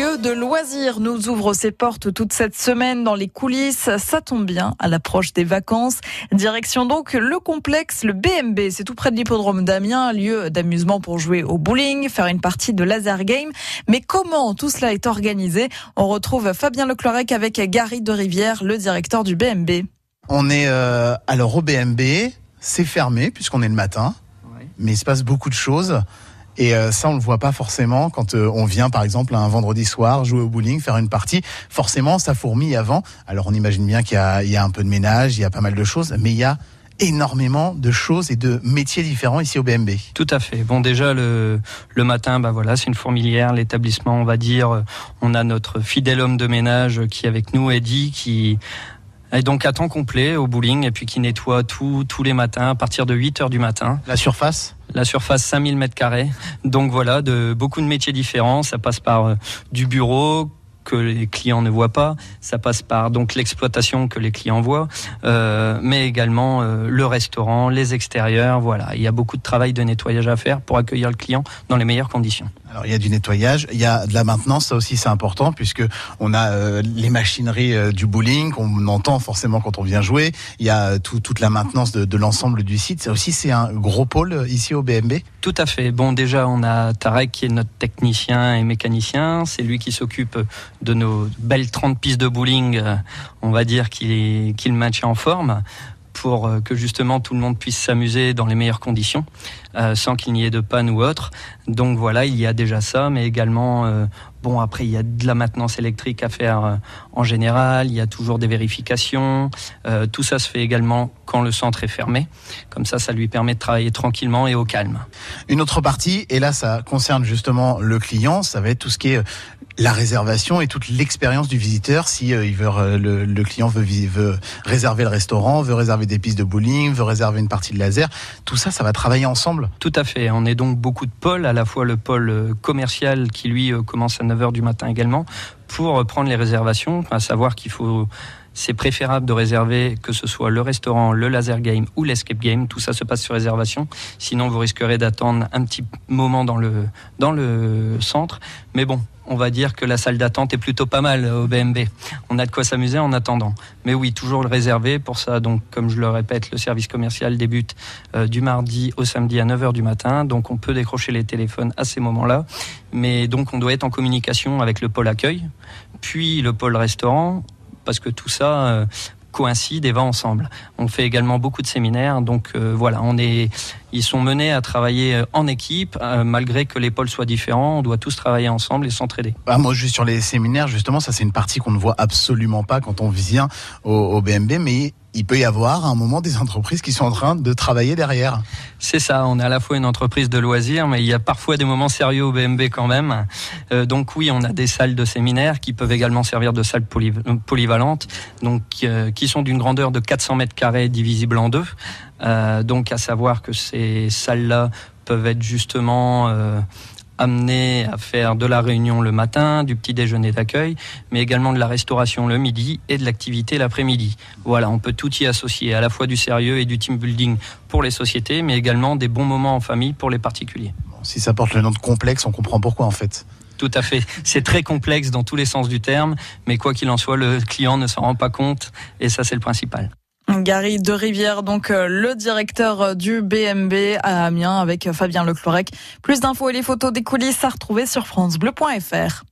lieu de loisirs nous ouvre ses portes toute cette semaine dans les coulisses. Ça tombe bien à l'approche des vacances. Direction donc le complexe, le BMB. C'est tout près de l'hippodrome d'Amiens, lieu d'amusement pour jouer au bowling, faire une partie de laser game. Mais comment tout cela est organisé? On retrouve Fabien Leclerc avec Gary de Rivière, le directeur du BMB. On est euh, alors au BMB, c'est fermé puisqu'on est le matin, mais il se passe beaucoup de choses. Et euh, ça, on le voit pas forcément quand euh, on vient, par exemple, un vendredi soir jouer au bowling, faire une partie. Forcément, ça fourmille avant. Alors, on imagine bien qu'il y, a un peu de ménage, il y a pas mal de choses, mais il y a énormément de choses et de métiers différents ici au BMB. Tout à fait. Bon, déjà le, le matin, bah voilà, c'est une fourmilière. L'établissement, on va dire, on a notre fidèle homme de ménage qui est avec nous, Eddie, qui et donc à temps complet au bowling et puis qui nettoie tout tous les matins à partir de 8 heures du matin. La surface La surface 5000 mètres carrés. Donc voilà, de beaucoup de métiers différents. Ça passe par euh, du bureau, que les clients ne voient pas. Ça passe par donc l'exploitation que les clients voient, euh, mais également euh, le restaurant, les extérieurs. Voilà, il y a beaucoup de travail de nettoyage à faire pour accueillir le client dans les meilleures conditions. Alors il y a du nettoyage, il y a de la maintenance, ça aussi c'est important puisque on a euh, les machineries du bowling qu'on entend forcément quand on vient jouer. Il y a tout, toute la maintenance de, de l'ensemble du site. Ça aussi c'est un gros pôle ici au BMB. Tout à fait. Bon déjà on a Tarek qui est notre technicien et mécanicien. C'est lui qui s'occupe de nos belles 30 pistes de bowling. On va dire qu'il maintient en forme pour euh, que justement tout le monde puisse s'amuser dans les meilleures conditions, euh, sans qu'il n'y ait de panne ou autre. Donc voilà, il y a déjà ça, mais également, euh, bon, après, il y a de la maintenance électrique à faire en général, il y a toujours des vérifications. tout ça se fait également quand le centre est fermé. Comme ça, ça lui permet de travailler tranquillement et au calme. Une autre partie, et là, ça concerne justement le client, ça va être tout ce qui est la réservation et toute l'expérience du visiteur. Si euh, euh, le, le, client veut, veut réserver le restaurant, veut réserver des pistes de bowling, veut réserver une partie de laser, tout ça, ça va travailler ensemble. Tout à fait. On est donc beaucoup de pôles, à la fois le pôle euh, commercial qui lui commence à 9h du matin également, pour prendre les réservations, à savoir qu'il faut c'est préférable de réserver que ce soit le restaurant, le laser game ou l'escape game. Tout ça se passe sur réservation. Sinon, vous risquerez d'attendre un petit moment dans le, dans le centre. Mais bon, on va dire que la salle d'attente est plutôt pas mal au BMB. On a de quoi s'amuser en attendant. Mais oui, toujours le réserver. Pour ça, donc, comme je le répète, le service commercial débute euh, du mardi au samedi à 9h du matin. Donc, on peut décrocher les téléphones à ces moments-là. Mais donc, on doit être en communication avec le pôle accueil, puis le pôle restaurant, parce que tout ça, euh, coïncident et va ensemble. On fait également beaucoup de séminaires, donc euh, voilà, on est, ils sont menés à travailler euh, en équipe, euh, malgré que les pôles soient différents, on doit tous travailler ensemble et s'entraider. Ah, moi, juste sur les séminaires, justement, ça c'est une partie qu'on ne voit absolument pas quand on vient au, au BMB, mais il peut y avoir à un moment des entreprises qui sont en train de travailler derrière. C'est ça, on est à la fois une entreprise de loisirs, mais il y a parfois des moments sérieux au BMB quand même. Euh, donc oui, on a des salles de séminaires qui peuvent également servir de salles polyvalentes, donc euh, qui sont d'une grandeur de 400 mètres carrés divisibles en deux. Euh, donc à savoir que ces salles-là peuvent être justement euh, amené à faire de la réunion le matin, du petit déjeuner d'accueil, mais également de la restauration le midi et de l'activité l'après-midi. Voilà, on peut tout y associer, à la fois du sérieux et du team building pour les sociétés, mais également des bons moments en famille pour les particuliers. si ça porte le nom de complexe, on comprend pourquoi en fait. Tout à fait. C'est très complexe dans tous les sens du terme, mais quoi qu'il en soit, le client ne s'en rend pas compte, et ça c'est le principal. Gary de Rivière, donc euh, le directeur euh, du BMB à Amiens avec euh, Fabien Leclorec. Plus d'infos et les photos des coulisses à retrouver sur francebleu.fr.